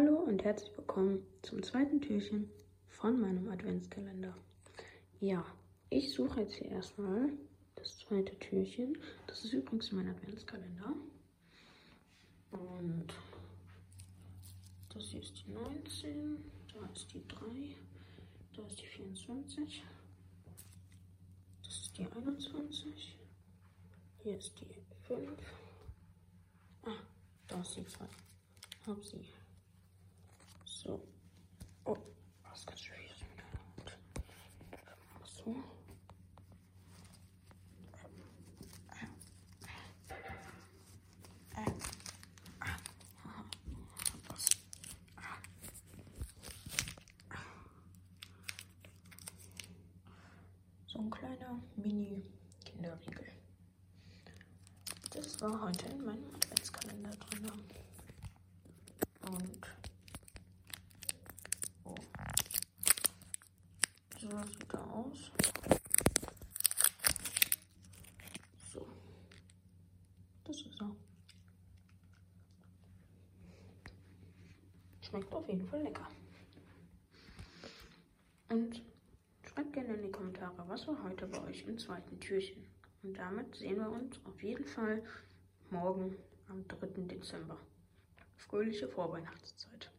Hallo und herzlich willkommen zum zweiten Türchen von meinem Adventskalender. Ja, ich suche jetzt hier erstmal das zweite Türchen. Das ist übrigens mein Adventskalender. Und das hier ist die 19, da ist die 3, da ist die 24, das ist die 21, hier ist die 5. Ah, da ist die 2. Hab sie. So. Oh, das ist ganz schwierig. So. So ein kleiner Mini-Kinderriegel. Das war heute in meinem Adventskalender drin. Und So sieht er aus. So. Das ist er. Schmeckt auf jeden Fall lecker. Und schreibt gerne in die Kommentare, was war heute bei euch im zweiten Türchen. Und damit sehen wir uns auf jeden Fall morgen am 3. Dezember. Fröhliche Vorweihnachtszeit.